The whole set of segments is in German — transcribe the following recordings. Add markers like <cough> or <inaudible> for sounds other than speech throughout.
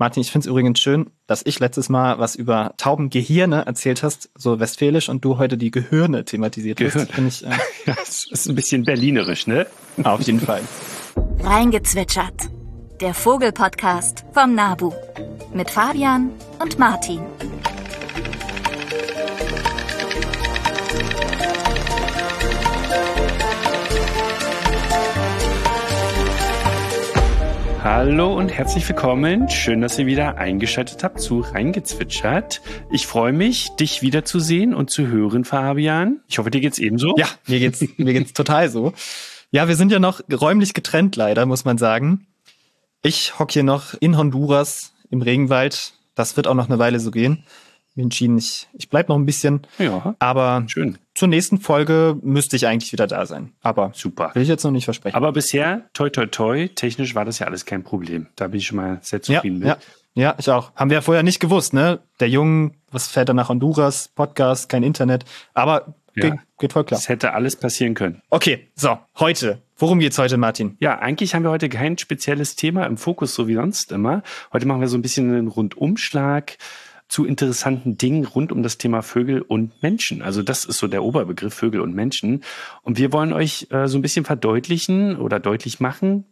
Martin, ich finde es übrigens schön, dass ich letztes Mal was über Taubengehirne erzählt hast, so westfälisch, und du heute die Gehirne thematisiert Gehirn. hast. Ich, äh, <laughs> Ja, das ist ein bisschen berlinerisch, ne? auf jeden Fall. Reingezwitschert. Der Vogelpodcast vom Nabu. Mit Fabian und Martin. Hallo und herzlich willkommen. Schön, dass ihr wieder eingeschaltet habt zu Reingezwitschert. Ich freue mich, dich wiederzusehen und zu hören, Fabian. Ich hoffe, dir geht's ebenso. Ja, mir geht's, <laughs> mir geht's total so. Ja, wir sind ja noch räumlich getrennt, leider, muss man sagen. Ich hock hier noch in Honduras im Regenwald. Das wird auch noch eine Weile so gehen. Entschieden, ich, ich bleib noch ein bisschen. Ja, Aber schön. zur nächsten Folge müsste ich eigentlich wieder da sein. Aber Super. will ich jetzt noch nicht versprechen. Aber bisher, toi, toi, toi, technisch war das ja alles kein Problem. Da bin ich schon mal sehr ja, zufrieden ja, mit. ja, ich auch. Haben wir ja vorher nicht gewusst, ne? Der Jungen, was fährt er nach Honduras? Podcast, kein Internet. Aber Ja. geht, geht voll klar. Das hätte alles passieren können. Okay, so, heute. Worum geht's heute, Martin? Ja, eigentlich haben wir heute kein spezielles Thema im Fokus, so wie sonst immer. Heute machen wir so ein bisschen einen Rundumschlag zu interessanten Dingen rund um das Thema Vögel und Menschen. Also das ist so der Oberbegriff Vögel und Menschen. Und wir wollen euch äh, so ein bisschen verdeutlichen oder deutlich machen,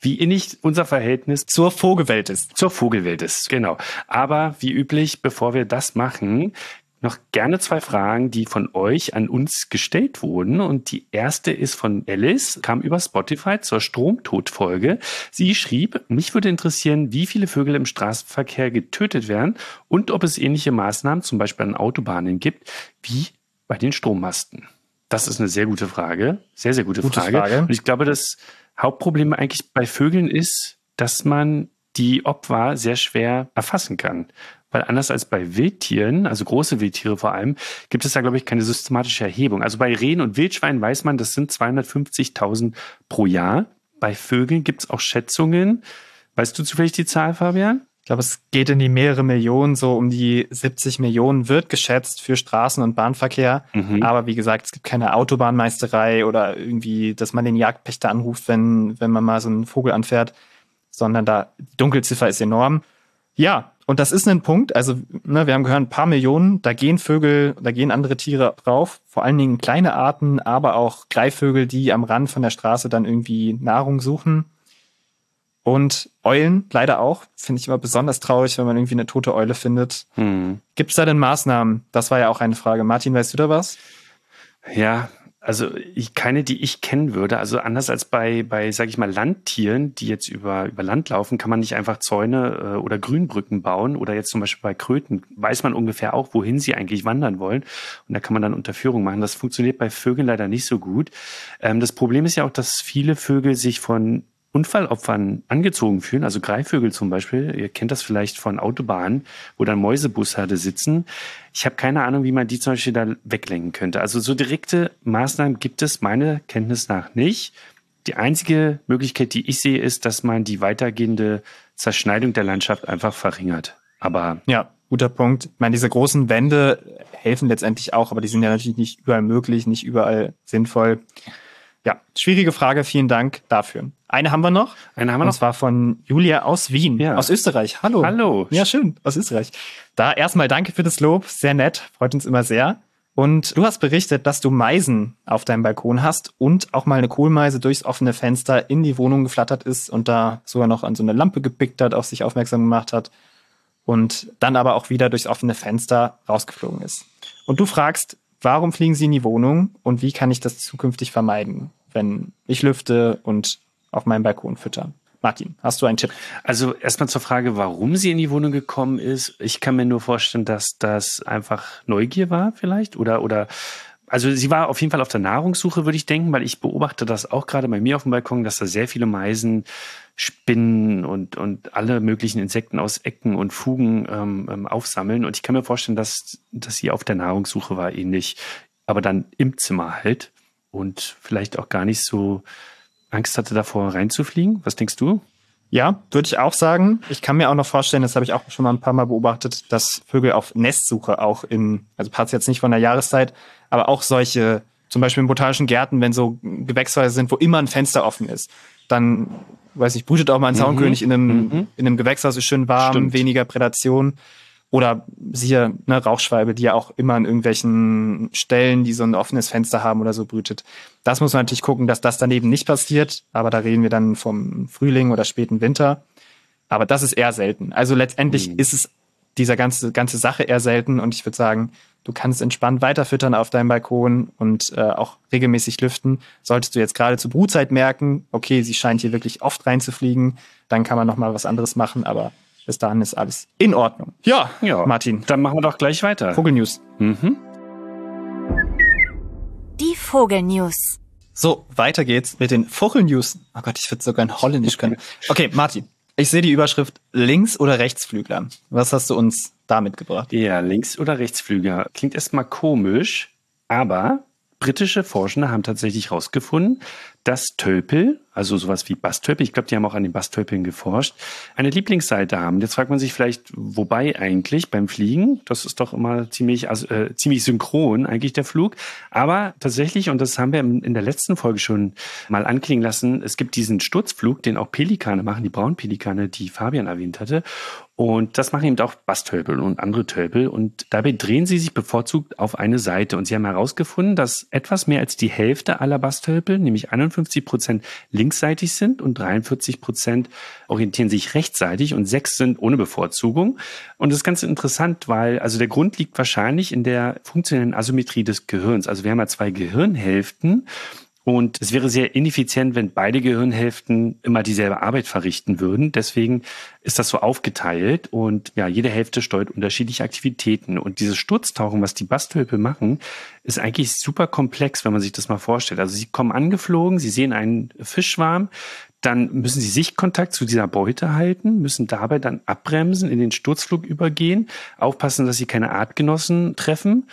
wie innig unser Verhältnis Zur Vogelwelt ist. zur Vogelwelt ist. Genau. Aber wie üblich, bevor wir das machen, noch gerne zwei Fragen, die von euch an uns gestellt wurden. Und die erste ist von Alice, kam über Spotify zur Stromtodfolge. Sie schrieb, mich würde interessieren, wie viele Vögel im Straßenverkehr getötet werden und ob es ähnliche Maßnahmen, zum Beispiel an Autobahnen gibt, wie bei den Strommasten. Das ist eine sehr gute Frage. Sehr, sehr gute, Gute Frage. Frage. Und ich glaube, das Hauptproblem eigentlich bei Vögeln ist, dass man die Opfer sehr schwer erfassen kann. Weil anders als bei Wildtieren, also große Wildtiere vor allem, gibt es da, glaube ich, keine systematische Erhebung. Also bei Rehen und Wildschweinen weiß man, das sind 250.000 pro Jahr. Bei Vögeln gibt es auch Schätzungen. Weißt du zufällig die Zahl, Fabian? Ich glaube, es geht in die mehrere Millionen, so um die 70 Millionen wird geschätzt für Straßen- und Bahnverkehr. Mhm. Aber wie gesagt, es gibt keine Autobahnmeisterei oder irgendwie, dass man den Jagdpächter anruft, wenn, wenn man mal so einen Vogel anfährt, sondern da, die Dunkelziffer ist enorm. Ja, und das ist ein Punkt. Also, ne, wir haben gehört, ein paar Millionen, da gehen Vögel, da gehen andere Tiere drauf. Vor allen Dingen kleine Arten, aber auch Greifvögel, die am Rand von der Straße dann irgendwie Nahrung suchen. Und Eulen leider auch. Finde ich immer besonders traurig, wenn man irgendwie eine tote Eule findet. Hm. Gibt es da denn Maßnahmen? Das war ja auch eine Frage. Martin, weißt du da was? Ja, also ich, keine, die ich kennen würde. Also anders als bei, bei, sag ich mal, Landtieren, die jetzt über, über Land laufen, kann man nicht einfach Zäune äh, oder Grünbrücken bauen. Oder jetzt zum Beispiel bei Kröten weiß man ungefähr auch, wohin sie eigentlich wandern wollen. Und da kann man dann Unterführung machen. Das funktioniert bei Vögeln leider nicht so gut. Ähm, das Problem ist ja auch, dass viele Vögel sich von Unfallopfern angezogen fühlen, also Greifvögel zum Beispiel, ihr kennt das vielleicht von Autobahnen, wo dann Mäusebusherde sitzen. Ich habe keine Ahnung, wie man die zum Beispiel da weglenken könnte. Also so direkte Maßnahmen gibt es meiner Kenntnis nach nicht. Die einzige Möglichkeit, die ich sehe, ist, dass man die weitergehende Zerschneidung der Landschaft einfach verringert. Aber Ja, guter Punkt. Ich meine, diese großen Wände helfen letztendlich auch, aber die sind ja natürlich nicht überall möglich, nicht überall sinnvoll. Ja, schwierige Frage. Vielen Dank dafür. Eine haben wir noch. eine haben wir Und noch. zwar von Julia aus Wien, Ja. aus Österreich. Hallo. Hallo. Ja, schön, aus Österreich. Da erstmal danke für das Lob. Sehr nett. Freut uns immer sehr. Und du hast berichtet, dass du Meisen auf deinem Balkon hast und auch mal eine Kohlmeise durchs offene Fenster in die Wohnung geflattert ist und da sogar noch an so eine Lampe gepickt hat, auf sich aufmerksam gemacht hat und dann aber auch wieder durchs offene Fenster rausgeflogen ist. Und du fragst, warum fliegen sie in die Wohnung und wie kann ich das zukünftig vermeiden, wenn ich lüfte und auf meinem Balkon fütter? Martin, hast du einen Tipp? Also erstmal zur Frage, warum sie in die Wohnung gekommen ist. Ich kann mir nur vorstellen, dass das einfach Neugier war vielleicht oder oder also sie war auf jeden Fall auf der Nahrungssuche, würde ich denken, weil ich beobachte das auch gerade bei mir auf dem Balkon, dass da sehr viele Meisen, Spinnen und und alle möglichen Insekten aus Ecken und Fugen ähm, ähm, aufsammeln. Und ich kann mir vorstellen, dass dass sie auf der Nahrungssuche war, ähnlich, aber dann im Zimmer halt und vielleicht auch gar nicht so Angst hatte davor reinzufliegen. Was denkst du? Ja, würde ich auch sagen. Ich kann mir auch noch vorstellen, das habe ich auch schon mal ein paar Mal beobachtet, dass Vögel auf Nestsuche auch in, also passt jetzt nicht von der Jahreszeit, aber auch solche, zum Beispiel in botanischen Gärten, wenn so Gewächshäuser sind, wo immer ein Fenster offen ist, dann weiß ich, brütet auch mal ein Zaunkönig in einem, Mhm. in einem Gewächshaus, ist schön warm, Stimmt. weniger Prädation. Oder siehe, ne, Rauchschwalbe, die ja auch immer an irgendwelchen Stellen, die so ein offenes Fenster haben oder so brütet. Das muss man natürlich gucken, dass das daneben nicht passiert. Aber da reden wir dann vom Frühling oder späten Winter. Aber das ist eher selten. Also letztendlich Mhm. ist es dieser ganze, ganze Sache eher selten. Und ich würde sagen, du kannst entspannt weiterfüttern auf deinem Balkon und äh, auch regelmäßig lüften. Solltest du jetzt gerade zur Brutzeit merken, okay, sie scheint hier wirklich oft reinzufliegen, dann kann man noch mal was anderes machen. Aber bis dahin ist alles in Ordnung. Ja, Ja. Martin, Dann machen wir doch gleich weiter. Vogelnews. Mhm. Die Vogelnews. So, weiter geht's mit den Vogelnews. Oh Gott, ich würde sogar in Holländisch können. Okay, Martin, ich sehe die Überschrift Links- oder Rechtsflügler. Was hast du uns da mitgebracht? Ja, Links- oder Rechtsflüger. Klingt erstmal komisch, aber britische Forschende haben tatsächlich herausgefunden, dass Tölpel, also sowas wie Bastölpel, ich glaube, die haben auch an den Bastölpeln geforscht, eine Lieblingsseite haben. Jetzt fragt man sich vielleicht, wobei eigentlich beim Fliegen? Das ist doch immer ziemlich, äh, ziemlich synchron eigentlich der Flug. Aber tatsächlich, und das haben wir in der letzten Folge schon mal anklingen lassen, es gibt diesen Sturzflug, den auch Pelikane machen, die Braunpelikane, die Fabian erwähnt hatte. Und das machen eben auch Bastölpel und andere Tölpel. Und dabei drehen sie sich bevorzugt auf eine Seite. Und sie haben herausgefunden, dass etwas mehr als die Hälfte aller Bastölpel, nämlich 51 Prozent linksseitig sind und 43 Prozent orientieren sich rechtsseitig und sechs sind ohne Bevorzugung. Und das ist ganz interessant, weil also der Grund liegt wahrscheinlich in der funktionellen Asymmetrie des Gehirns. Also wir haben ja zwei Gehirnhälften. Und es wäre sehr ineffizient, wenn beide Gehirnhälften immer dieselbe Arbeit verrichten würden. Deswegen ist das so aufgeteilt und ja, jede Hälfte steuert unterschiedliche Aktivitäten. Und dieses Sturztauchen, was die Bastölpel machen, ist eigentlich super komplex, wenn man sich das mal vorstellt. Also sie kommen angeflogen, sie sehen einen Fischschwarm, dann müssen sie Sichtkontakt zu dieser Beute halten, müssen dabei dann abbremsen, in den Sturzflug übergehen, aufpassen, dass sie keine Artgenossen treffen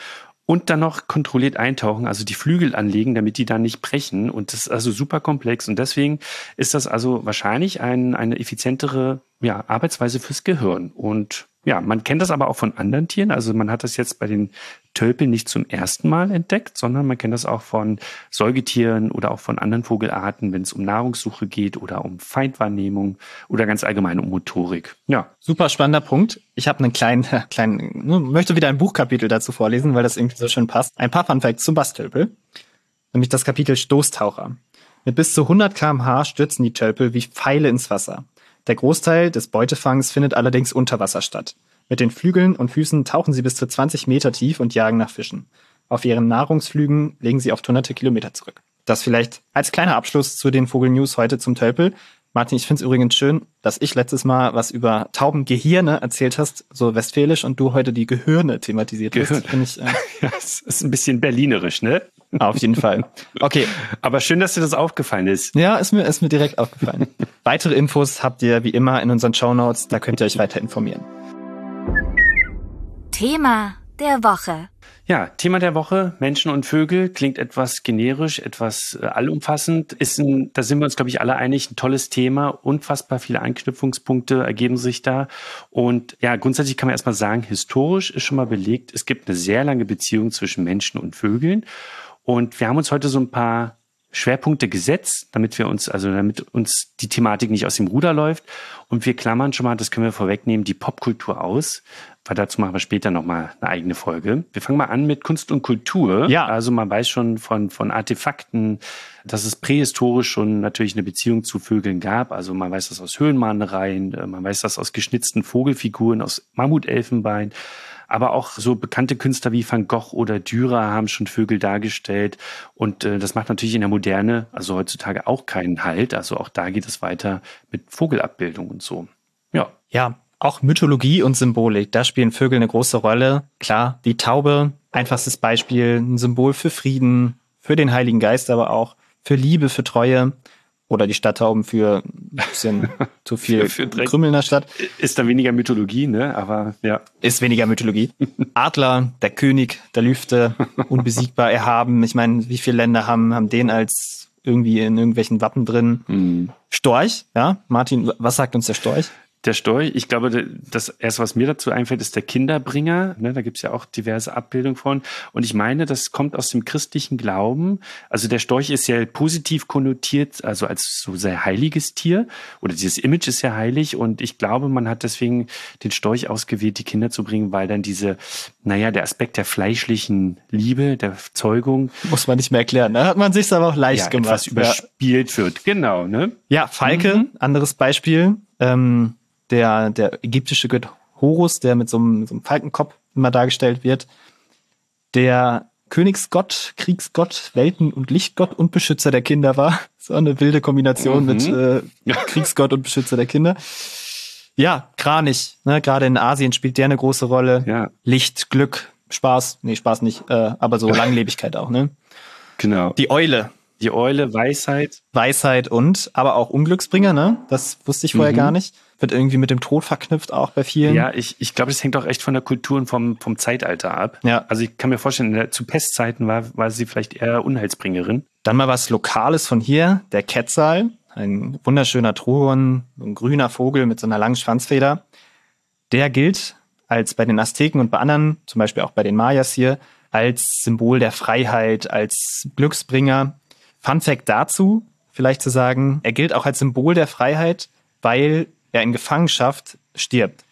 und dann noch kontrolliert eintauchen, also die Flügel anlegen, damit die dann nicht brechen. Und das ist also super komplex. Und deswegen ist das also wahrscheinlich ein, eine effizientere ja, Arbeitsweise fürs Gehirn. Und ja, man kennt das aber auch von anderen Tieren. Also man hat das jetzt bei den Tölpeln nicht zum ersten Mal entdeckt, sondern man kennt das auch von Säugetieren oder auch von anderen Vogelarten, wenn es um Nahrungssuche geht oder um Feindwahrnehmung oder ganz allgemein um Motorik. Ja, Super spannender Punkt. Ich habe einen kleinen, <laughs> kleinen, ne, möchte wieder ein Buchkapitel dazu vorlesen, weil das irgendwie so schön passt. Ein paar Fun Facts zum Bastölpel. Nämlich das Kapitel Stoßtaucher. Mit bis zu 100 kmh stürzen die Tölpel wie Pfeile ins Wasser. Der Großteil des Beutefangs findet allerdings unter Wasser statt. Mit den Flügeln und Füßen tauchen sie bis zu 20 Meter tief und jagen nach Fischen. Auf ihren Nahrungsflügen legen sie oft hunderte Kilometer zurück. Das vielleicht als kleiner Abschluss zu den Vogelnews heute zum Tölpel. Martin, ich finde es übrigens schön, dass ich letztes Mal was über Taubengehirne erzählt hast, so westfälisch, und du heute die Gehirne thematisiert Gehirne. hast. Finde ich äh, <laughs> ja, es ist ein bisschen berlinerisch, ne? auf jeden Fall. Okay, <laughs> Aber schön, dass dir das aufgefallen ist. ja, ist mir, ist mir direkt aufgefallen. <laughs> Weitere Infos habt ihr wie immer in unseren Shownotes, da könnt ihr euch weiter informieren. Thema der Woche. Ja, Thema der Woche, Menschen und Vögel, klingt etwas generisch, etwas äh, allumfassend. Ist ein, da sind wir uns, glaube ich, alle einig, ein tolles Thema. Unfassbar viele Anknüpfungspunkte ergeben sich da. Und ja, grundsätzlich kann man erstmal sagen, historisch ist schon mal belegt, es gibt eine sehr lange Beziehung zwischen Menschen und Vögeln. Und wir haben uns heute so ein paar Schwerpunkte gesetzt, damit wir uns, also damit uns die Thematik nicht aus dem Ruder läuft. Und wir klammern schon mal, das können wir vorwegnehmen, die Popkultur aus, weil dazu machen wir später nochmal eine eigene Folge. Wir fangen mal an mit Kunst und Kultur. Ja. Also man weiß schon von, von Artefakten, dass es prähistorisch schon natürlich eine Beziehung zu Vögeln gab. Also man weiß das aus Höhlenmalereien, äh, man weiß das aus geschnitzten Vogelfiguren, aus Mammutelfenbein. Aber auch so bekannte Künstler wie Van Gogh oder Dürer haben schon Vögel dargestellt. Und äh, das macht natürlich in der Moderne, also heutzutage auch keinen Halt. Also auch da geht es weiter mit Vogelabbildung und so. Ja. Ja, auch Mythologie und Symbolik, da spielen Vögel eine große Rolle. Klar, die Taube, einfachstes Beispiel, ein Symbol für Frieden, für den Heiligen Geist, aber auch für Liebe, für Treue. Oder die Stadttauben für ein bisschen <laughs> zu viel Für-. Krümmel in der Stadt. Ist da weniger Mythologie, ne? Aber ja. Ist weniger Mythologie. <laughs> Adler, der König der Lüfte, unbesiegbar, erhaben. Ich meine, wie viele Länder haben, haben den als irgendwie in irgendwelchen Wappen drin? Hm. Storch, ja? Martin, was sagt uns der Storch? Der Storch, ich glaube, das erste, was mir dazu einfällt, ist der Kinderbringer. Ne, da gibt's ja auch diverse Abbildungen von. Und ich meine, das kommt aus dem christlichen Glauben. Also der Storch ist ja positiv konnotiert, also als so sehr heiliges Tier. Oder dieses Image ist ja heilig. Und ich glaube, man hat deswegen den Storch ausgewählt, die Kinder zu bringen, weil dann diese, naja, der Aspekt der fleischlichen Liebe, der Zeugung. Muss man nicht mehr erklären. Da ne? hat man sich aber auch leicht ja, gemacht. Etwas überspielt ja. wird. Genau, ne? Ja, Falke, mhm. anderes Beispiel. Ähm, der, der ägyptische Gott Horus, der mit so einem, so einem Falkenkopf immer dargestellt wird, der Königsgott, Kriegsgott, Welten- und Lichtgott und Beschützer der Kinder war. <laughs> So eine wilde Kombination mhm. mit äh, <laughs> Kriegsgott und Beschützer der Kinder. Ja, Kranich, ne? gerade in Asien spielt der eine große Rolle. Ja. Licht, Glück, Spaß, nee, Spaß nicht, äh, aber so <laughs> Langlebigkeit auch, ne? Genau. Die Eule. Die Eule, Weisheit. Weisheit und, aber auch Unglücksbringer, ne? Das wusste ich vorher mhm. gar nicht wird irgendwie mit dem Tod verknüpft, auch bei vielen. Ja, ich, ich glaube, das hängt auch echt von der Kultur und vom, vom Zeitalter ab. Ja. Also ich kann mir vorstellen, zu Pestzeiten war, war sie vielleicht eher Unheilsbringerin. Dann mal was Lokales von hier, der Quetzal, ein wunderschöner Truon, ein grüner Vogel mit so einer langen Schwanzfeder. Der gilt als bei den Azteken und bei anderen, zum Beispiel auch bei den Mayas hier, als Symbol der Freiheit, als Glücksbringer. Fun Fact dazu, vielleicht zu sagen, er gilt auch als Symbol der Freiheit, weil er in Gefangenschaft stirbt.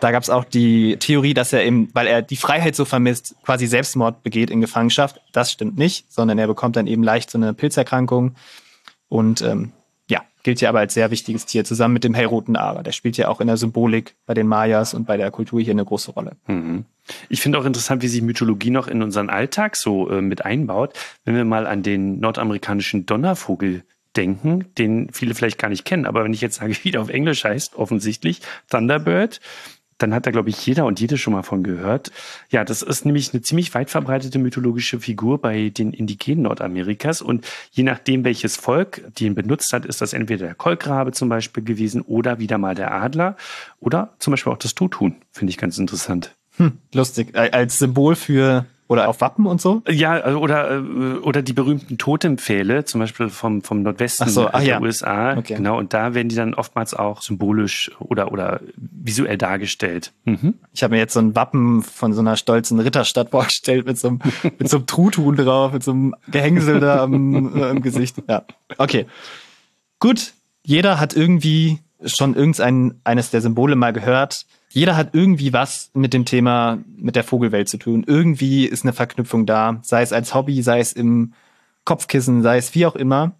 Da gab es auch die Theorie, dass er eben, weil er die Freiheit so vermisst, quasi Selbstmord begeht in Gefangenschaft. Das stimmt nicht, sondern er bekommt dann eben leicht so eine Pilzerkrankung und ähm, ja, gilt ja aber als sehr wichtiges Tier, zusammen mit dem hellroten Ara. Der spielt ja auch in der Symbolik bei den Mayas und bei der Kultur hier eine große Rolle. Mhm. Ich finde auch interessant, wie sich Mythologie noch in unseren Alltag so äh, mit einbaut. Wenn wir mal an den nordamerikanischen Donnervogel denken, den viele vielleicht gar nicht kennen. Aber wenn ich jetzt sage, <laughs> wie der auf Englisch heißt, offensichtlich Thunderbird, dann hat da, glaube ich, jeder und jede schon mal von gehört. Ja, das ist nämlich eine ziemlich weit verbreitete mythologische Figur bei den Indigenen Nordamerikas. Und je nachdem, welches Volk den benutzt hat, ist das entweder der Kolkrabe zum Beispiel gewesen oder wieder mal der Adler oder zum Beispiel auch das Tutun. Finde ich ganz interessant. Hm, lustig. Als Symbol für oder auf Wappen und so? Ja, also, oder, äh, oder die berühmten Totempfähle, zum Beispiel vom, vom Nordwesten so, der ja. USA. Okay. Genau, und da werden die dann oftmals auch symbolisch oder, oder visuell dargestellt. Mhm. Ich habe mir jetzt so ein Wappen von so einer stolzen Ritterstadt <laughs> vorgestellt mit so einem, mit so einem Truthuhn drauf, mit so einem Gehängsel da am, äh, im Gesicht. Ja, okay. Gut, jeder hat irgendwie schon irgendein eines der Symbole mal gehört jeder hat irgendwie was mit dem Thema, mit der Vogelwelt zu tun. Irgendwie ist eine Verknüpfung da, sei es als Hobby, sei es im Kopfkissen, sei es wie auch immer.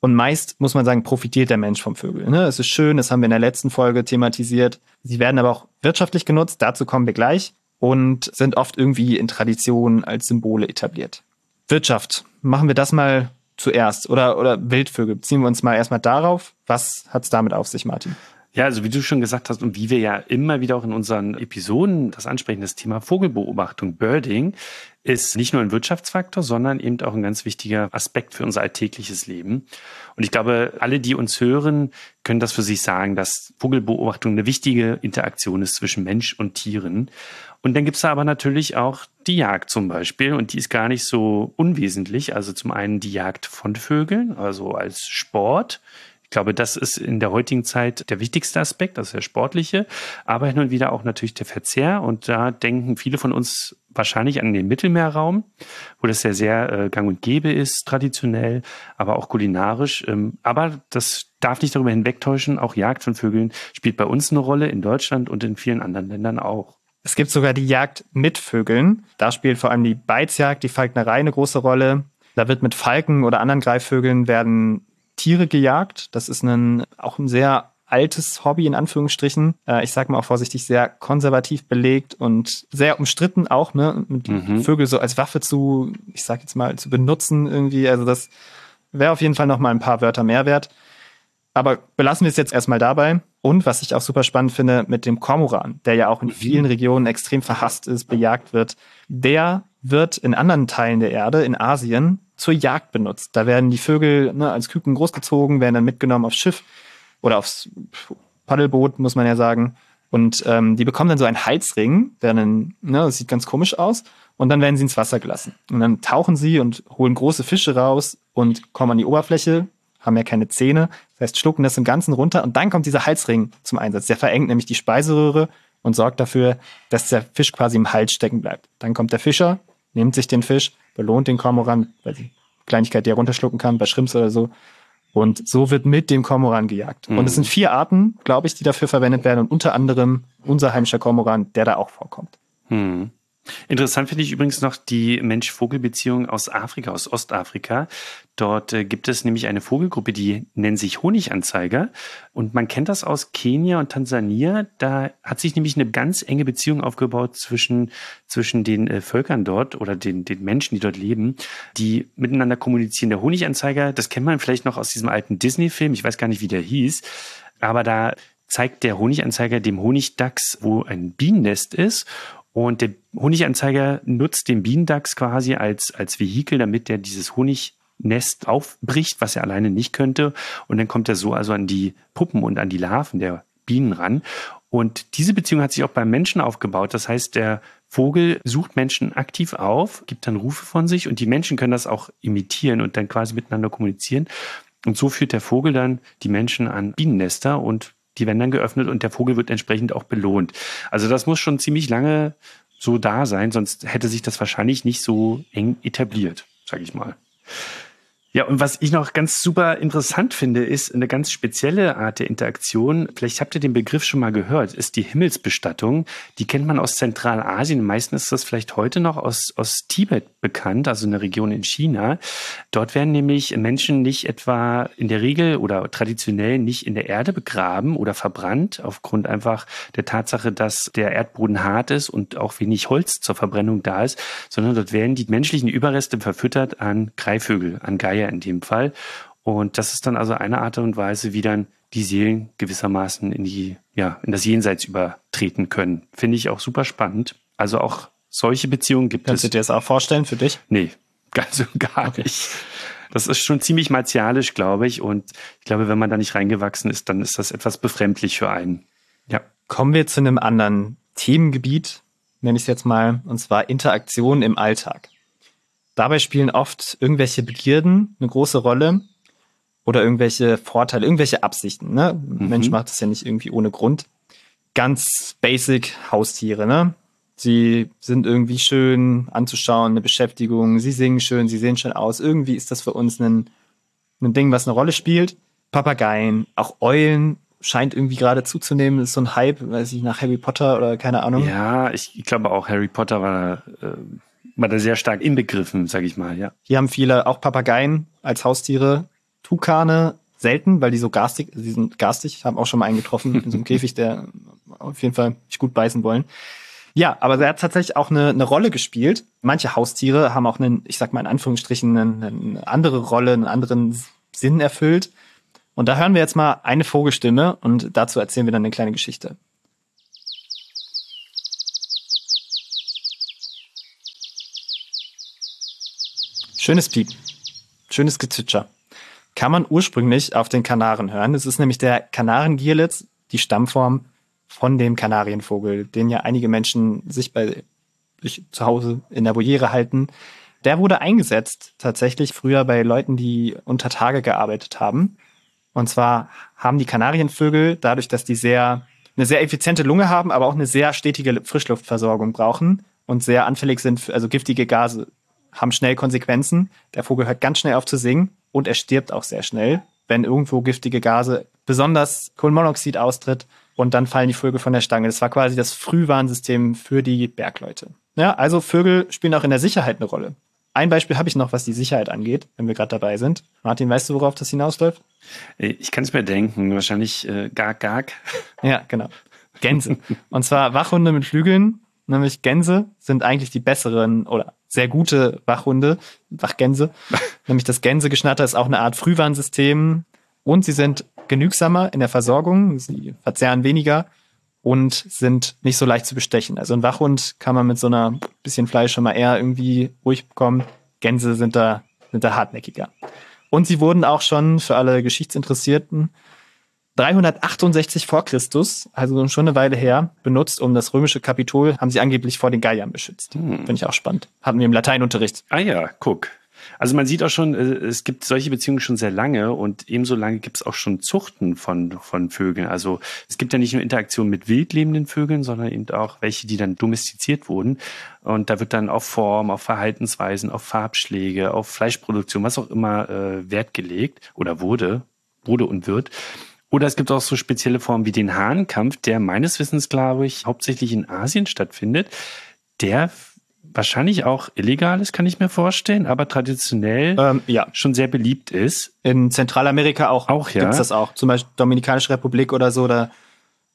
Und meist, muss man sagen, profitiert der Mensch vom Vögel. Ne? Es ist schön, das haben wir in der letzten Folge thematisiert. Sie werden aber auch wirtschaftlich genutzt, dazu kommen wir gleich, und sind oft irgendwie in Tradition als Symbole etabliert. Wirtschaft, machen wir das mal zuerst. Oder, oder Wildvögel, beziehen wir uns mal erstmal darauf. Was hat es damit auf sich, Martin? Ja, also wie du schon gesagt hast und wie wir ja immer wieder auch in unseren Episoden das ansprechen, das Thema Vogelbeobachtung, Birding, ist nicht nur ein Wirtschaftsfaktor, sondern eben auch ein ganz wichtiger Aspekt für unser alltägliches Leben. Und ich glaube, alle, die uns hören, können das für sich sagen, dass Vogelbeobachtung eine wichtige Interaktion ist zwischen Mensch und Tieren. Und dann gibt's da aber natürlich auch die Jagd zum Beispiel und die ist gar nicht so unwesentlich. Also zum einen die Jagd von Vögeln, also als Sport ich glaube, das ist in der heutigen Zeit der wichtigste Aspekt, ist der sportliche, aber hin und wieder auch natürlich der Verzehr. Und da denken viele von uns wahrscheinlich an den Mittelmeerraum, wo das ja sehr äh, gang und gäbe ist, traditionell, aber auch kulinarisch. Ähm, aber das darf nicht darüber hinwegtäuschen, auch Jagd von Vögeln spielt bei uns eine Rolle, in Deutschland und in vielen anderen Ländern auch. Es gibt sogar die Jagd mit Vögeln. Da spielt vor allem die Beizjagd, die Falknerei eine große Rolle. Da wird mit Falken oder anderen Greifvögeln werden Tiere gejagt. Das ist ein, auch ein sehr altes Hobby in Anführungsstrichen. Äh, ich sage mal auch vorsichtig, sehr konservativ belegt und sehr umstritten auch, ne? Mit mhm. Vögel so als Waffe zu, ich sag jetzt mal, zu benutzen irgendwie. Also das wäre auf jeden Fall noch mal ein paar Wörter mehr wert. Aber belassen wir es jetzt erstmal dabei. Und was ich auch super spannend finde, mit dem Kormoran, der ja auch in mhm. vielen Regionen extrem verhasst ist, bejagt wird, der wird in anderen Teilen der Erde, in Asien, zur Jagd benutzt. Da werden die Vögel ne, als Küken großgezogen, werden dann mitgenommen aufs Schiff oder aufs Paddelboot, muss man ja sagen. Und ähm, die bekommen dann so einen Halsring, der dann, ne, das sieht ganz komisch aus. Und dann werden sie ins Wasser gelassen. Und dann tauchen sie und holen große Fische raus und kommen an die Oberfläche, haben ja keine Zähne, Das heißt, schlucken das im Ganzen runter und dann kommt dieser Halsring zum Einsatz. Der verengt nämlich die Speiseröhre und sorgt dafür, dass der Fisch quasi im Hals stecken bleibt. Dann kommt der Fischer, nimmt sich den Fisch, belohnt den Kormoran, weil die Kleinigkeit, die er runterschlucken kann, bei Shrimps oder so. Und so wird mit dem Kormoran gejagt. Mhm. Und es sind vier Arten, glaube ich, die dafür verwendet werden und unter anderem unser heimischer Kormoran, der da auch vorkommt. Mhm. Interessant finde ich übrigens noch die Mensch-Vogel-Beziehung aus Afrika, aus Ostafrika. Dort äh, gibt es nämlich eine Vogelgruppe, die nennt sich Honiganzeiger. Und man kennt das aus Kenia und Tansania. Da hat sich nämlich eine ganz enge Beziehung aufgebaut zwischen, zwischen den äh, Völkern dort oder den, den Menschen, die dort leben, die miteinander kommunizieren. Der Honiganzeiger, das kennt man vielleicht noch aus diesem alten Disney-Film. Ich weiß gar nicht, wie der hieß. Aber da zeigt der Honiganzeiger dem Honigdachs, wo ein Bienennest ist und der Honiganzeiger nutzt den Bienendachs quasi als, als Vehikel, damit er dieses Honignest aufbricht, was er alleine nicht könnte. Und dann kommt er so also an die Puppen und an die Larven der Bienen ran. Und diese Beziehung hat sich auch beim Menschen aufgebaut. Das heißt, der Vogel sucht Menschen aktiv auf, gibt dann Rufe von sich und die Menschen können das auch imitieren und dann quasi miteinander kommunizieren. Und so führt der Vogel dann die Menschen an Bienennester und die werden dann geöffnet und der Vogel wird entsprechend auch belohnt. Also das muss schon ziemlich lange so da sein, sonst hätte sich das wahrscheinlich nicht so eng etabliert, sage ich mal. Ja, und was ich noch ganz super interessant finde, ist eine ganz spezielle Art der Interaktion. Vielleicht habt ihr den Begriff schon mal gehört, ist die Himmelsbestattung. Die kennt man aus Zentralasien. Meistens ist das vielleicht heute noch aus, aus Tibet bekannt, also eine Region in China. Dort werden nämlich Menschen nicht etwa in der Regel oder traditionell nicht in der Erde begraben oder verbrannt, aufgrund einfach der Tatsache, dass der Erdboden hart ist und auch wenig Holz zur Verbrennung da ist, sondern dort werden die menschlichen Überreste verfüttert an Greifvögel, an Geier in dem Fall. Und das ist dann also eine Art und Weise, wie dann die Seelen gewissermaßen in die, ja, in das Jenseits übertreten können. Finde ich auch super spannend. Also auch solche Beziehungen gibt Kannst es. Kannst du dir das auch vorstellen für dich? Nee, <laughs> ganz und gar okay. nicht. Das ist schon ziemlich martialisch, glaube ich. Und ich glaube, wenn man da nicht reingewachsen ist, dann ist das etwas befremdlich für einen. Ja. Kommen wir zu einem anderen Themengebiet, nenne ich es jetzt mal, und zwar Interaktion im Alltag. Dabei spielen oft irgendwelche Begierden eine große Rolle oder irgendwelche Vorteile, irgendwelche Absichten. Ne? Mhm. Mensch macht das ja nicht irgendwie ohne Grund. Ganz basic Haustiere. Ne? Sie sind irgendwie schön anzuschauen, eine Beschäftigung. Sie singen schön, sie sehen schön aus. Irgendwie ist das für uns ein, ein Ding, was eine Rolle spielt. Papageien, auch Eulen scheint irgendwie gerade zuzunehmen. Das ist so ein Hype, weiß ich, nach Harry Potter oder keine Ahnung. Ja, ich, ich glaube auch Harry Potter war äh, war da sehr stark inbegriffen, sage ich mal, ja. Hier haben viele auch Papageien als Haustiere, Tukane selten, weil die so garstig, sie sind garstig, haben auch schon mal einen getroffen in so einem <laughs> Käfig, der auf jeden Fall nicht gut beißen wollen. Ja, aber er hat tatsächlich auch eine, eine Rolle gespielt. Manche Haustiere haben auch einen, ich sag mal in Anführungsstrichen, eine, eine andere Rolle, einen anderen Sinn erfüllt. Und da hören wir jetzt mal eine Vogelstimme und dazu erzählen wir dann eine kleine Geschichte. Schönes Piep. Schönes Gezwitscher. Kann man ursprünglich auf den Kanaren hören. Es ist nämlich der Kanarengierlitz, die Stammform von dem Kanarienvogel, den ja einige Menschen sich bei sich zu Hause in der Voliere halten. Der wurde eingesetzt tatsächlich früher bei Leuten, die unter Tage gearbeitet haben. Und zwar haben die Kanarienvögel dadurch, dass die sehr eine sehr effiziente Lunge haben, aber auch eine sehr stetige Frischluftversorgung brauchen und sehr anfällig sind, also giftige Gase haben schnell Konsequenzen. Der Vogel hört ganz schnell auf zu singen und er stirbt auch sehr schnell, wenn irgendwo giftige Gase, besonders Kohlenmonoxid austritt und dann fallen die Vögel von der Stange. Das war quasi das Frühwarnsystem für die Bergleute. Ja, also Vögel spielen auch in der Sicherheit eine Rolle. Ein Beispiel habe ich noch, was die Sicherheit angeht, wenn wir gerade dabei sind. Martin, weißt du, worauf das hinausläuft? Ich kann es mir denken, wahrscheinlich äh, Gag Gag. Ja, genau. Gänse. Und zwar Wachhunde mit Flügeln, nämlich Gänse sind eigentlich die besseren oder sehr gute Wachhunde, Wachgänse. <laughs> Nämlich das Gänsegeschnatter ist auch eine Art Frühwarnsystem und sie sind genügsamer in der Versorgung, sie verzehren weniger und sind nicht so leicht zu bestechen. Also ein Wachhund kann man mit so einer bisschen Fleisch schon mal eher irgendwie ruhig bekommen. Gänse sind da, sind da hartnäckiger. Und sie wurden auch schon für alle Geschichtsinteressierten 368 vor Christus, also schon eine Weile her, benutzt, um das römische Kapitol, haben sie angeblich vor den Geiern beschützt. Hm. Finde ich auch spannend. Hatten wir im Lateinunterricht. Ah ja, guck. Also man sieht auch schon, äh, es gibt solche Beziehungen schon sehr lange und ebenso lange gibt es auch schon Zuchten von, von Vögeln. Also es gibt ja nicht nur Interaktion mit wild lebenden Vögeln, sondern eben auch welche, die dann domestiziert wurden. Und da wird dann auf Form, auf Verhaltensweisen, auf Farbschläge, auf Fleischproduktion, was auch immer äh, Wert gelegt oder wurde, wurde und wird. Oder es gibt auch so spezielle Formen wie den Hahnkampf, der meines Wissens, glaube ich, hauptsächlich in Asien stattfindet. Der wahrscheinlich auch illegal ist, kann ich mir vorstellen, aber traditionell Ähm, ja. schon sehr beliebt ist. In Zentralamerika auch, Auch, ja. gibt's das auch. Zum Beispiel Dominikanische Republik oder so, da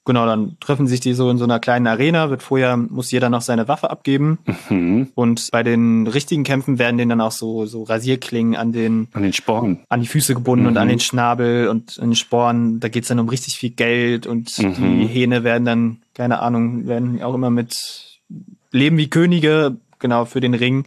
genau, dann treffen sich die so in so einer kleinen Arena, wird vorher, muss jeder noch seine Waffe abgeben. Mhm. Und bei den richtigen Kämpfen werden denen dann auch so, so Rasierklingen an den, An den Sporen. an die Füße gebunden Mhm. und an den Schnabel und an den Sporen. Da geht's dann um richtig viel Geld und Mhm. die Hähne werden dann, keine Ahnung, werden auch immer mit Leben wie Könige, genau, für den Ring.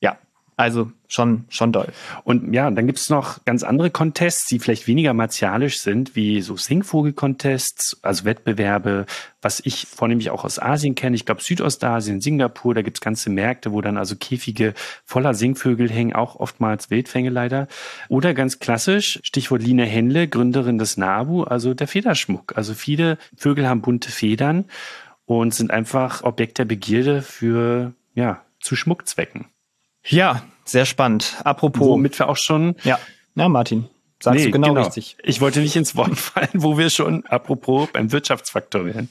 Ja, also schon, schon doll. Und ja, dann gibt es noch ganz andere Contests, die vielleicht weniger martialisch sind, wie so Singvogel-Contests, also Wettbewerbe, was ich vornehmlich auch aus Asien kenne. Ich glaube Südostasien, Singapur, da gibt es ganze Märkte, wo dann also Käfige voller Singvögel hängen, auch oftmals Wildfänge leider. Oder ganz klassisch, Stichwort Lina Henle, Gründerin des NABU, also der Federschmuck. Also viele Vögel haben bunte Federn und sind einfach Objekt der Begierde für, ja, zu Schmuckzwecken. Ja, sehr spannend. Apropos. Womit wir auch schon Ja, ja, Martin, sagst du genau, richtig. Ich wollte nicht ins Wort fallen, wo wir schon, apropos, beim Wirtschaftsfaktor wären.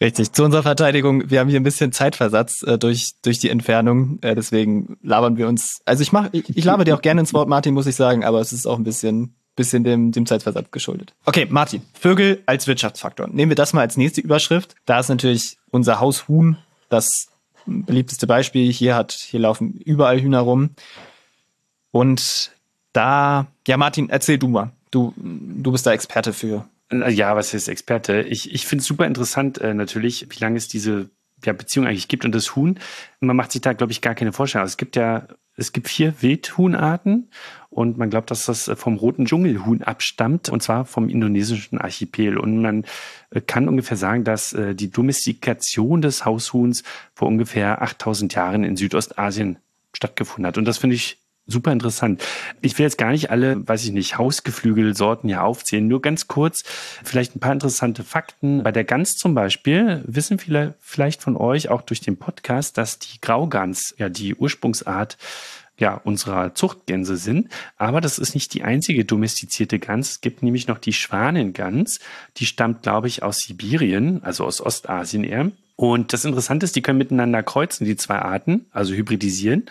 Richtig. Zu unserer Verteidigung, wir haben hier ein bisschen Zeitversatz äh, durch, durch die Entfernung. Äh, deswegen labern wir uns. Also ich mach, ich, ich laber dir auch gerne ins Wort, Martin, muss ich sagen, aber es ist auch ein bisschen, bisschen dem, dem Zeitversatz geschuldet. Okay, Martin, Vögel als Wirtschaftsfaktor. Nehmen wir das mal als nächste Überschrift. Da ist natürlich unser Haushuhn das beliebteste Beispiel. Hier hat, hier laufen überall Hühner rum. Und da, ja, Martin, erzähl du mal. Du, du bist da Experte für. Ja, was ist Experte? Ich, ich finde es super interessant äh, natürlich, wie lange es diese ja, Beziehung eigentlich gibt und das Huhn. Man macht sich da, glaube ich, gar keine Vorstellung. Also es gibt ja, es gibt vier Wildhuhnarten und man glaubt, dass das vom roten Dschungelhuhn abstammt und zwar vom indonesischen Archipel. Und man äh, kann ungefähr sagen, dass äh, die Domestikation des Haushuhns vor ungefähr 8000 Jahren in Südostasien stattgefunden hat. Und das finde ich super interessant. Ich will jetzt gar nicht alle, weiß ich nicht, Hausgeflügelsorten hier aufzählen. Nur ganz kurz, vielleicht ein paar interessante Fakten. Bei der Gans zum Beispiel wissen viele vielleicht von euch auch durch den Podcast, dass die Graugans ja die Ursprungsart ja, unserer Zuchtgänse sind. Aber das ist nicht die einzige domestizierte Gans. Es gibt nämlich noch die Schwanengans. Die stammt, glaube ich, aus Sibirien, also aus Ostasien eher. Und das Interessante ist, die können miteinander kreuzen, die zwei Arten, also hybridisieren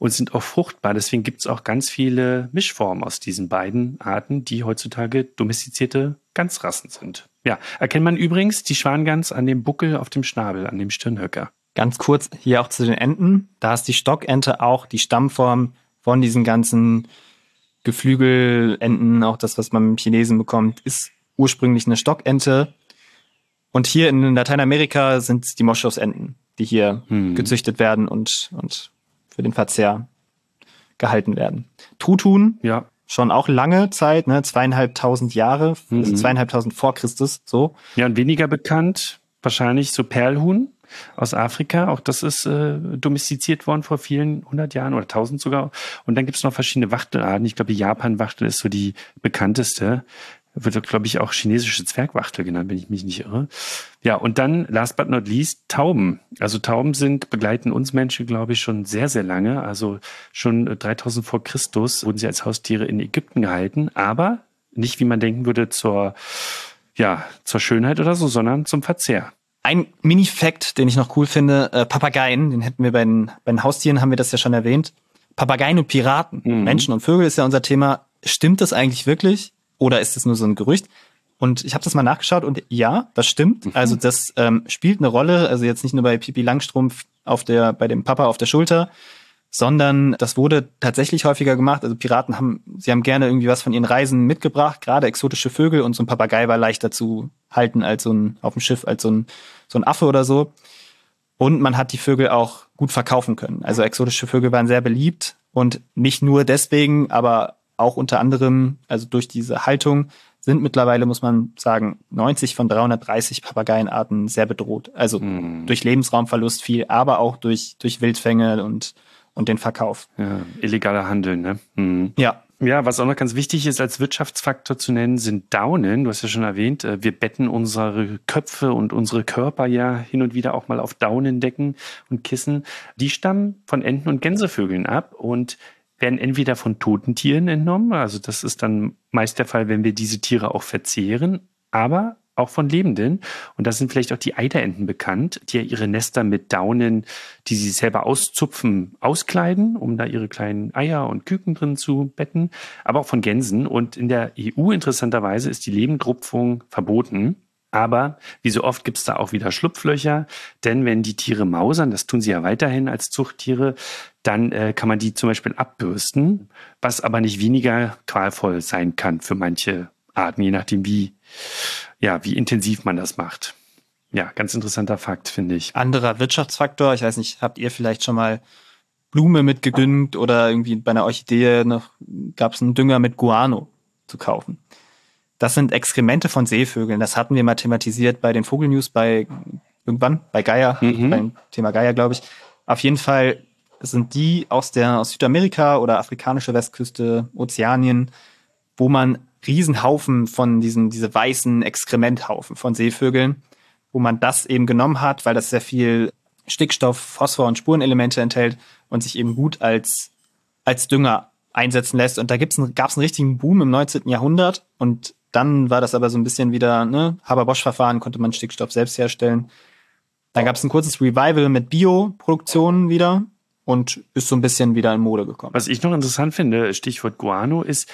und sind auch fruchtbar. Deswegen gibt es auch ganz viele Mischformen aus diesen beiden Arten, die heutzutage domestizierte Gansrassen sind. Ja, erkennt man übrigens die Schwangans an dem Buckel auf dem Schnabel, an dem Stirnhöcker. Ganz kurz hier auch zu den Enten. Da ist die Stockente auch die Stammform von diesen ganzen Geflügelenten, auch das, was man im Chinesen bekommt, ist ursprünglich eine Stockente. Und hier in Lateinamerika sind es die Moschusenten, die hier Hm. gezüchtet werden und, und für den Verzehr gehalten werden. Truthuhn, Ja, schon auch lange Zeit, ne, zweieinhalbtausend Jahre, also Mhm. zweieinhalbtausend vor Christus, so. Ja, und weniger bekannt, wahrscheinlich so Perlhuhn aus Afrika. Auch das ist äh, domestiziert worden vor vielen hundert Jahren oder tausend sogar. Und dann gibt es noch verschiedene Wachtelarten. Ich glaube, die Japan-Wachtel ist so die bekannteste. Wird, glaube ich, auch chinesische Zwergwachtel genannt, wenn ich mich nicht irre. Ja, und dann, last but not least, Tauben. Also Tauben sind, begleiten uns Menschen, glaube ich, schon sehr, sehr lange. Also schon äh, 3000 vor Christus wurden sie als Haustiere in Ägypten gehalten. Aber nicht, wie man denken würde, zur ja, zur Schönheit oder so, sondern zum Verzehr. Ein Mini-Fact, den ich noch cool finde, äh, Papageien, den hätten wir bei den, bei den Haustieren, haben wir das ja schon erwähnt. Papageien und Piraten, Mhm. Menschen und Vögel ist ja unser Thema. Stimmt das eigentlich wirklich? Oder ist es nur so ein Gerücht? Und ich habe das mal nachgeschaut und ja, das stimmt. Mhm. Also das ähm, spielt eine Rolle. Also jetzt nicht nur bei Pipi Langstrumpf auf der, bei dem Papa auf der Schulter, sondern das wurde tatsächlich häufiger gemacht. Also Piraten haben, sie haben gerne irgendwie was von ihren Reisen mitgebracht, gerade exotische Vögel und so ein Papagei war leichter zu halten als so ein, auf dem Schiff, als so ein, so ein Affe oder so. Und man hat die Vögel auch gut verkaufen können. Also exotische Vögel waren sehr beliebt und nicht nur deswegen, aber auch unter anderem, also durch diese Haltung, sind mittlerweile, muss man sagen, 90 von 330 Papageienarten sehr bedroht. Also Mhm. durch Lebensraumverlust viel, aber auch durch, durch Wildfänge und, und den Verkauf. Ja, illegaler Handel, ne? Mhm. Ja. Ja, was auch noch ganz wichtig ist, als Wirtschaftsfaktor zu nennen, sind Daunen. Du hast ja schon erwähnt, äh, wir betten unsere Köpfe und unsere Körper ja hin und wieder auch mal auf Daunendecken und Kissen. Die stammen von Enten und Gänsevögeln ab und werden entweder von toten Tieren entnommen, also das ist dann meist der Fall, wenn wir diese Tiere auch verzehren, aber auch von Lebenden. Und da sind vielleicht auch die Eiderenten bekannt, die ja ihre Nester mit Daunen, die sie selber auszupfen, auskleiden, um da ihre kleinen Eier und Küken drin zu betten, aber auch von Gänsen. Und in der EU interessanterweise ist die Lebendrupfung verboten. Aber wie so oft gibt es da auch wieder Schlupflöcher, denn wenn die Tiere mausern, das tun sie ja weiterhin als Zuchttiere, dann äh, kann man die zum Beispiel abbürsten, was aber nicht weniger qualvoll sein kann für manche Arten, je nachdem wie ja, wie intensiv man das macht. Ja, ganz interessanter Fakt, finde ich. Anderer Wirtschaftsfaktor, ich weiß nicht, habt ihr vielleicht schon mal Blume mitgedüngt oder irgendwie bei einer Orchidee noch gab es einen Dünger mit Guano zu kaufen. Das sind Exkremente von Seevögeln. Das hatten wir mal thematisiert bei den Vogelnews bei irgendwann bei Geier, mhm. beim Thema Geier, glaube ich. Auf jeden Fall sind die aus der aus Südamerika oder afrikanische Westküste, Ozeanien, wo man Riesenhaufen von diesen, diese weißen Exkrementhaufen von Seevögeln, wo man das eben genommen hat, weil das sehr viel Stickstoff, Phosphor und Spurenelemente enthält und sich eben gut als, als Dünger einsetzen lässt. Und da gibt's ein, gab's einen richtigen Boom im 19. Jahrhundert und dann war das aber so ein bisschen wieder, ne, Haber-Bosch-Verfahren, konnte man Stickstoff selbst herstellen. Dann gab es ein kurzes Revival mit Bioproduktionen wieder und ist so ein bisschen wieder in Mode gekommen. Was ich noch interessant finde, Stichwort Guano, ist,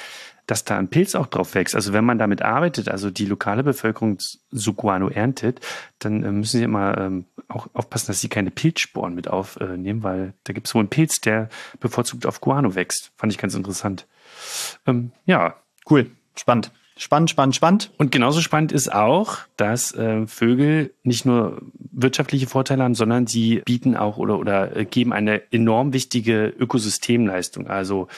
dass da ein Pilz auch drauf wächst. Also wenn man damit arbeitet, also die lokale Bevölkerung so Guano erntet, dann äh, müssen sie immer ähm, auch aufpassen, dass sie keine Pilzsporen mit aufnehmen, weil da gibt es wohl einen Pilz, der bevorzugt auf Guano wächst. Fand ich ganz interessant. Ähm, ja, cool, spannend. Spannend, spannend, spannend. Und genauso spannend ist auch, dass äh, Vögel nicht nur wirtschaftliche Vorteile haben, sondern sie bieten auch oder, oder äh, geben eine enorm wichtige Ökosystemleistung. Also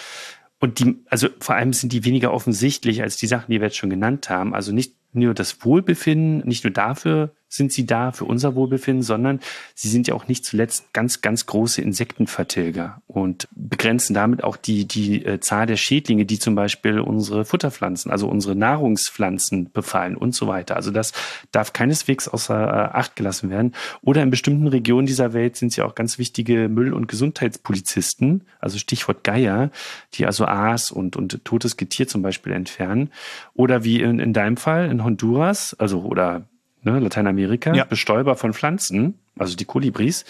und die, also vor allem sind die weniger offensichtlich als die Sachen, die wir jetzt schon genannt haben. Also nicht nur das Wohlbefinden, nicht nur dafür sind sie da für unser Wohlbefinden, sondern sie sind ja auch nicht zuletzt ganz, ganz große Insektenvertilger und begrenzen damit auch die, die äh, Zahl der Schädlinge, die zum Beispiel unsere Futterpflanzen, also unsere Nahrungspflanzen befallen und so weiter. Also das darf keineswegs außer äh, Acht gelassen werden. Oder in bestimmten Regionen dieser Welt sind sie auch ganz wichtige Müll- und Gesundheitspolizisten, also Stichwort Geier, die also Aas und, und totes Getier zum Beispiel entfernen. Oder wie in, in deinem Fall in Honduras, also oder ne, Lateinamerika, ja. Bestäuber von Pflanzen, also die Kolibris.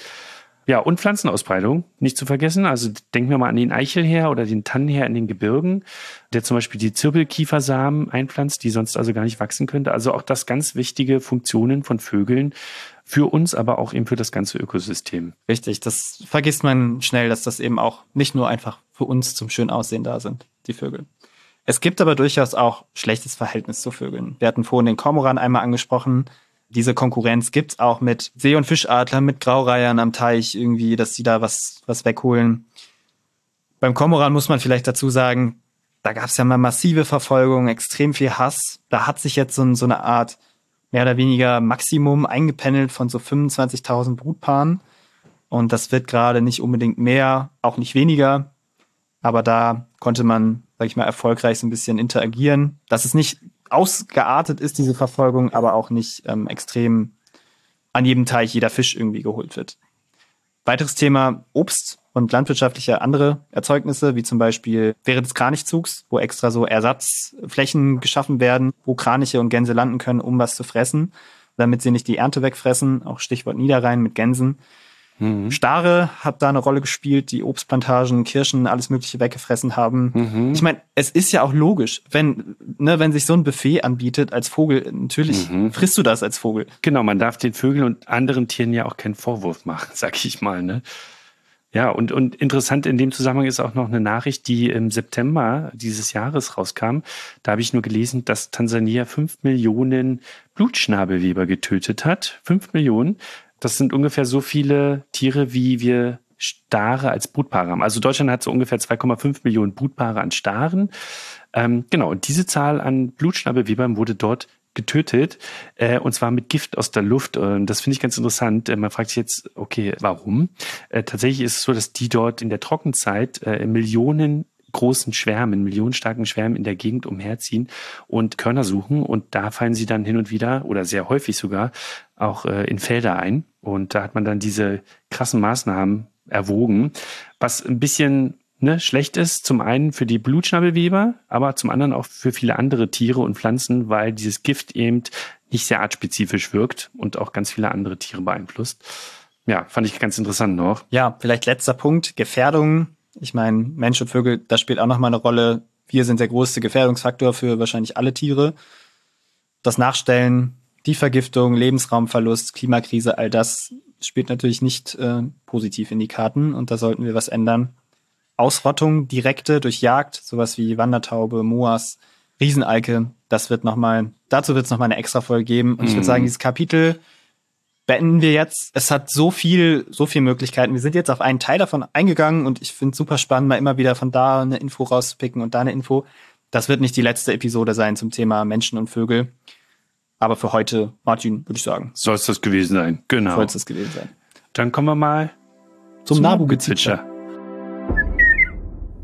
Ja, und Pflanzenausbreitung, nicht zu vergessen. Also denken wir mal an den Eichelher oder den Tannenher in den Gebirgen, der zum Beispiel die Zirbelkiefersamen einpflanzt, die sonst also gar nicht wachsen könnte. Also auch das ganz wichtige Funktionen von Vögeln für uns, aber auch eben für das ganze Ökosystem. Richtig, das vergisst man schnell, dass das eben auch nicht nur einfach für uns zum schön Aussehen da sind, die Vögel. Es gibt aber durchaus auch schlechtes Verhältnis zu Vögeln. Wir hatten vorhin den Kormoran einmal angesprochen. Diese Konkurrenz gibt's auch mit See- und Fischadlern, mit Graureihern am Teich irgendwie, dass sie da was, was wegholen. Beim Kormoran muss man vielleicht dazu sagen, da gab's ja mal massive Verfolgung, extrem viel Hass. Da hat sich jetzt so, so eine Art mehr oder weniger Maximum eingependelt von so 25.000 Brutpaaren. Und das wird gerade nicht unbedingt mehr, auch nicht weniger. Aber da konnte man sag ich mal, erfolgreich so ein bisschen interagieren. Dass es nicht ausgeartet ist, diese Verfolgung, aber auch nicht ähm, extrem an jedem Teich jeder Fisch irgendwie geholt wird. Weiteres Thema Obst und landwirtschaftliche andere Erzeugnisse, wie zum Beispiel während des Kranichzugs, wo extra so Ersatzflächen geschaffen werden, wo Kraniche und Gänse landen können, um was zu fressen, damit sie nicht die Ernte wegfressen, auch Stichwort Niederrhein mit Gänsen. Mhm. Stare hat da eine Rolle gespielt, die Obstplantagen, Kirschen, alles Mögliche weggefressen haben. Mhm. Ich meine, es ist ja auch logisch, wenn, ne, wenn sich so ein Buffet anbietet als Vogel, natürlich mhm. frisst du das als Vogel. Genau, man darf den Vögeln und anderen Tieren ja auch keinen Vorwurf machen, <laughs> sag ich mal, ne? Ja, und, und interessant in dem Zusammenhang ist auch noch eine Nachricht, die im September dieses Jahres rauskam. Da habe ich nur gelesen, dass Tansania fünf Millionen Blutschnabelweber getötet hat. Fünf Millionen. Das sind ungefähr so viele Tiere, wie wir Stare als Brutpaare haben. Also Deutschland hat so ungefähr 2,5 Millionen Brutpaare an Staren. Ähm, genau, und diese Zahl an Blutschnabelwebern wurde dort getötet, äh, und zwar mit Gift aus der Luft. Und das finde ich ganz interessant. Äh, man fragt sich jetzt, okay, warum? Äh, tatsächlich ist es so, dass die dort in der Trockenzeit äh, Millionen großen Schwärmen, millionenstarken Schwärmen in der Gegend umherziehen und Körner suchen. Und da fallen sie dann hin und wieder oder sehr häufig sogar auch äh, in Felder ein. Und da hat man dann diese krassen Maßnahmen erwogen, was ein bisschen ne, schlecht ist. Zum einen für die Blutschnabelweber, aber zum anderen auch für viele andere Tiere und Pflanzen, weil dieses Gift eben nicht sehr artspezifisch wirkt und auch ganz viele andere Tiere beeinflusst. Ja, fand ich ganz interessant noch. Ja, vielleicht letzter Punkt, Gefährdung. Ich meine, Mensch und Vögel, das spielt auch nochmal eine Rolle. Wir sind der größte Gefährdungsfaktor für wahrscheinlich alle Tiere. Das Nachstellen, die Vergiftung, Lebensraumverlust, Klimakrise, all das spielt natürlich nicht äh, positiv in die Karten und da sollten wir was ändern. Ausrottung, direkte durch Jagd, sowas wie Wandertaube, Moas, Riesenalke, das wird nochmal, dazu wird es nochmal eine extra Folge geben. Und ich würde Mhm. sagen, dieses Kapitel beenden wir jetzt. Es hat so viel, so viele Möglichkeiten. Wir sind jetzt auf einen Teil davon eingegangen und ich finde es super spannend, mal immer wieder von da eine Info rauszupicken und da eine Info. Das wird nicht die letzte Episode sein zum Thema Menschen und Vögel. Aber für heute, Martin, würde ich sagen, Soll es das gewesen sein. Genau. soll es das gewesen sein. Dann kommen wir mal Zum, Nabu-Gezwitscher.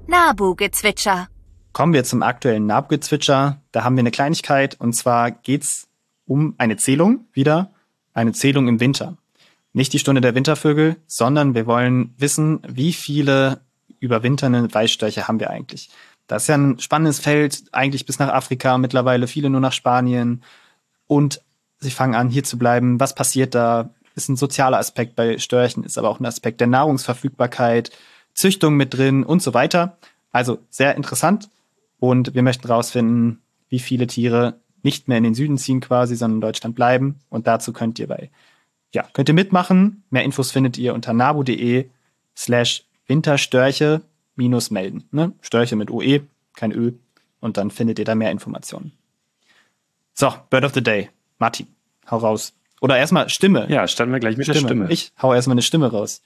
Nabu-Gezwitscher. Kommen wir zum aktuellen Nabgezwitscher. Da haben wir eine Kleinigkeit und zwar geht's um eine Zählung wieder, eine Zählung im Winter. Nicht die Stunde der Wintervögel, sondern wir wollen wissen, wie viele überwinternde Weißstörche haben wir eigentlich. Das ist ja ein spannendes Feld, eigentlich bis nach Afrika, mittlerweile viele nur nach Spanien. Und sie fangen an, hier zu bleiben. Was passiert da? Ist ein sozialer Aspekt bei Störchen, ist aber auch ein Aspekt der Nahrungsverfügbarkeit, Züchtung mit drin und so weiter. Also sehr interessant. Und wir möchten rausfinden, wie viele Tiere nicht mehr in den Süden ziehen quasi, sondern in Deutschland bleiben. Und dazu könnt ihr bei, ja, könnt ihr mitmachen. Mehr Infos findet ihr unter nabu.de slash Winterstörche minus melden. Ne? Störche mit OE, kein Ö. Und dann findet ihr da mehr Informationen. So, Bird of the Day. Martin, hau raus. Oder erstmal Stimme. Ja, starten wir gleich mit der Stimme. Ich hau erstmal eine Stimme raus.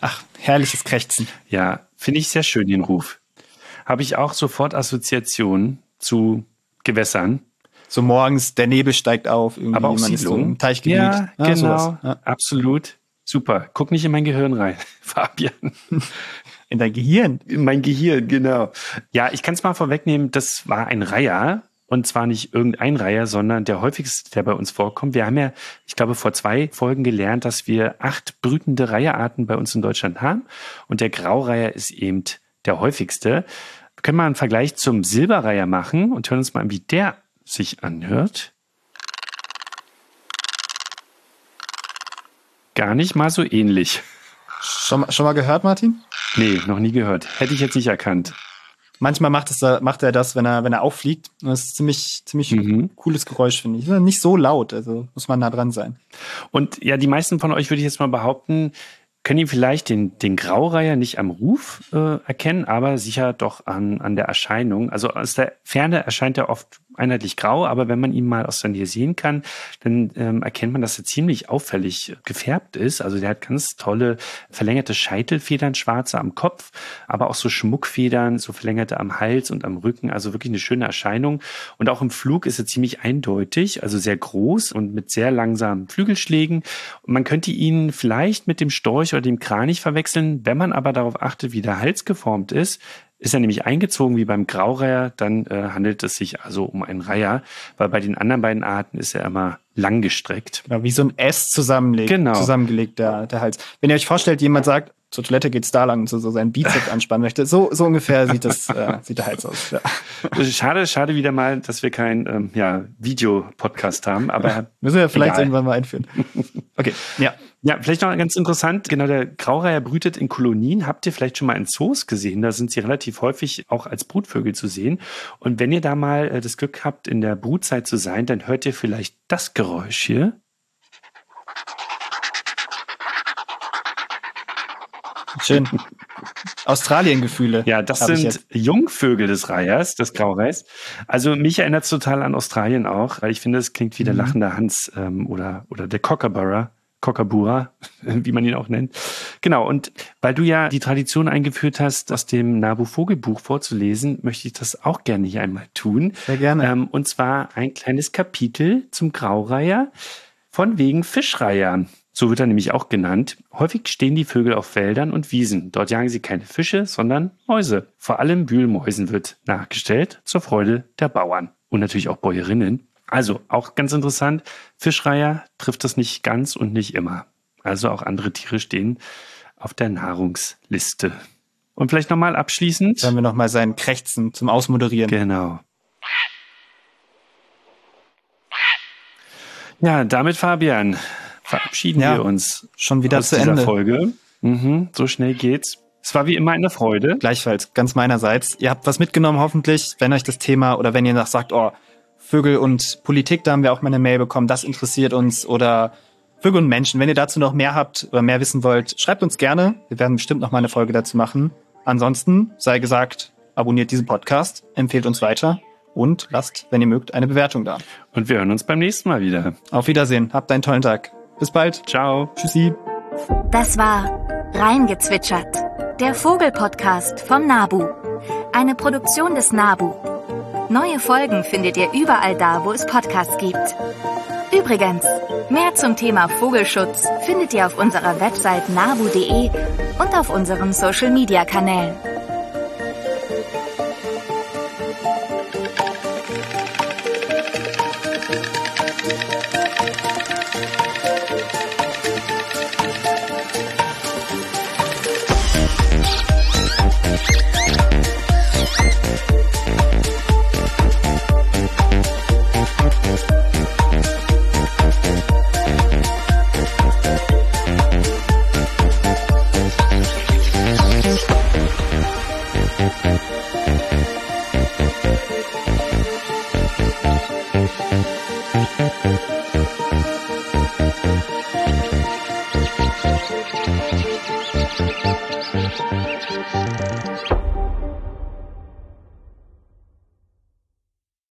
Ach, herrliches Krächzen. Ja, finde ich sehr schön, den Ruf. Habe ich auch sofort Assoziationen zu Gewässern. So morgens, der Nebel steigt auf, irgendwie Aber auch ist so Siedlung. im Teichgebiet. Ja, genau. sowas. Ja. Absolut. Super. Guck nicht in mein Gehirn rein, <laughs> Fabian. <laughs> In dein Gehirn. In mein Gehirn, genau. Ja, ich kann es mal vorwegnehmen, das war ein Reiher. Und zwar nicht irgendein Reiher, sondern der häufigste, der bei uns vorkommt. Wir haben ja, ich glaube, vor zwei Folgen gelernt, dass wir acht brütende Reiherarten bei uns in Deutschland haben. Und der Graureiher ist eben der häufigste. Wir können mal einen Vergleich zum Silberreiher machen und hören uns mal an, wie der sich anhört. Gar nicht mal so ähnlich. Schon, mal- schon mal gehört, Martin? Nee, noch nie gehört. Hätte ich jetzt nicht erkannt. Manchmal macht, es, macht er das, wenn er, wenn er auffliegt. Und Das ist ziemlich, ziemlich Mhm. cooles Geräusch, finde ich. Nicht so laut, also muss man nah dran sein. Und ja, die meisten von euch würde ich jetzt mal behaupten, können ihn vielleicht den, den Graureiher nicht am Ruf äh, erkennen, aber sicher doch an, an der Erscheinung. Also aus der Ferne erscheint er oft einheitlich grau, aber wenn man ihn mal aus der Nähe sehen kann, dann ähm, erkennt man, dass er ziemlich auffällig gefärbt ist. Also der hat ganz tolle verlängerte Scheitelfedern, schwarze am Kopf, aber auch so Schmuckfedern, so verlängerte am Hals und am Rücken. Also wirklich eine schöne Erscheinung. Und auch im Flug ist er ziemlich eindeutig, also sehr groß und mit sehr langsamen Flügelschlägen. Und man könnte ihn vielleicht mit dem Storch oder dem Kranich verwechseln. Wenn man aber darauf achtet, wie der Hals geformt ist, ist er nämlich eingezogen wie beim Graureiher, dann äh, handelt es sich also um einen Reiher, weil bei den anderen beiden Arten ist er immer langgestreckt. Genau, wie so ein S zusammenlegt, Genau. zusammengelegt, der, der Hals. Wenn ihr euch vorstellt, jemand sagt, zur Toilette geht's da lang und so, so seinen Bizeps <laughs> anspannen möchte, so, so ungefähr sieht das, äh, sieht der Hals aus. Ja. Schade, schade wieder mal, dass wir keinen ähm, ja, Videopodcast haben, aber <laughs> Müssen wir vielleicht Egal. irgendwann mal einführen. <laughs> Okay, ja. Ja, vielleicht noch ganz interessant, genau, der Graureiher brütet in Kolonien. Habt ihr vielleicht schon mal in Zoos gesehen? Da sind sie relativ häufig auch als Brutvögel zu sehen. Und wenn ihr da mal äh, das Glück habt, in der Brutzeit zu sein, dann hört ihr vielleicht das Geräusch hier. Schön. Australien-Gefühle. Ja, das sind. Jungvögel des Reihers, des Graureihers. Also mich erinnert es total an Australien auch, weil ich finde, es klingt wie der Mhm. lachende Hans ähm, oder, oder der Kookaburra Kokabura, <laughs> wie man ihn auch nennt. Genau, und weil du ja die Tradition eingeführt hast, aus dem Nabu Vogelbuch vorzulesen, möchte ich das auch gerne hier einmal tun. Sehr gerne. Ähm, und zwar ein kleines Kapitel zum Graureiher von wegen Fischreiher. So wird er nämlich auch genannt. Häufig stehen die Vögel auf Wäldern und Wiesen. Dort jagen sie keine Fische, sondern Mäuse. Vor allem Wühlmäusen wird nachgestellt, zur Freude der Bauern und natürlich auch Bäuerinnen. Also auch ganz interessant, Fischreiher trifft das nicht ganz und nicht immer. Also auch andere Tiere stehen auf der Nahrungsliste. Und vielleicht nochmal abschließend. Hören wir nochmal sein Krächzen zum Ausmoderieren. Genau. Ja, damit Fabian verabschieden Ja, wir uns Schon wieder aus zu dieser Ende. Folge. Mhm, so schnell geht's. Es war wie immer eine Freude. Gleichfalls, ganz meinerseits. Ihr habt was mitgenommen, hoffentlich, wenn euch das Thema oder wenn ihr noch sagt, oh, Vögel und Politik, da haben wir auch mal eine Mail bekommen, das interessiert uns oder Vögel und Menschen. Wenn ihr dazu noch mehr habt oder mehr wissen wollt, schreibt uns gerne. Wir werden bestimmt noch mal eine Folge dazu machen. Ansonsten sei gesagt, abonniert diesen Podcast, empfehlt uns weiter und lasst, wenn ihr mögt, eine Bewertung da. Und wir hören uns beim nächsten Mal wieder. Auf Wiedersehen, habt einen tollen Tag. Bis bald. Ciao. Tschüssi. Das war Reingezwitschert, der Vogelpodcast vom Nabu. Eine Produktion des Nabu. Neue Folgen findet ihr überall da, wo es Podcasts gibt. Übrigens, mehr zum Thema Vogelschutz findet ihr auf unserer Website nabu.de und auf unseren Social